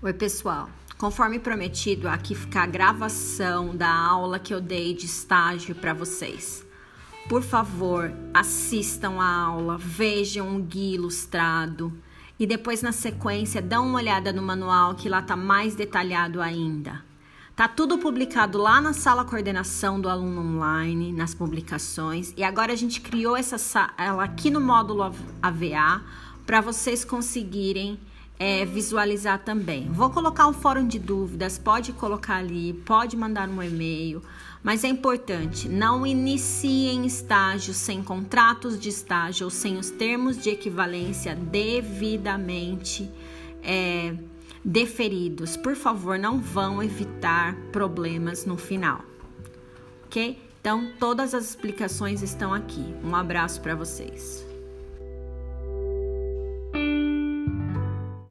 Oi, pessoal. Conforme prometido, aqui fica a gravação da aula que eu dei de estágio para vocês. Por favor, assistam a aula, vejam o guia ilustrado e depois na sequência dão uma olhada no manual que lá tá mais detalhado ainda. Tá tudo publicado lá na sala coordenação do aluno online, nas publicações, e agora a gente criou essa sala aqui no módulo AVA para vocês conseguirem é, visualizar também. Vou colocar um fórum de dúvidas, pode colocar ali, pode mandar um e-mail, mas é importante, não iniciem estágio sem contratos de estágio ou sem os termos de equivalência devidamente é, deferidos. Por favor, não vão evitar problemas no final, ok? Então, todas as explicações estão aqui. Um abraço para vocês.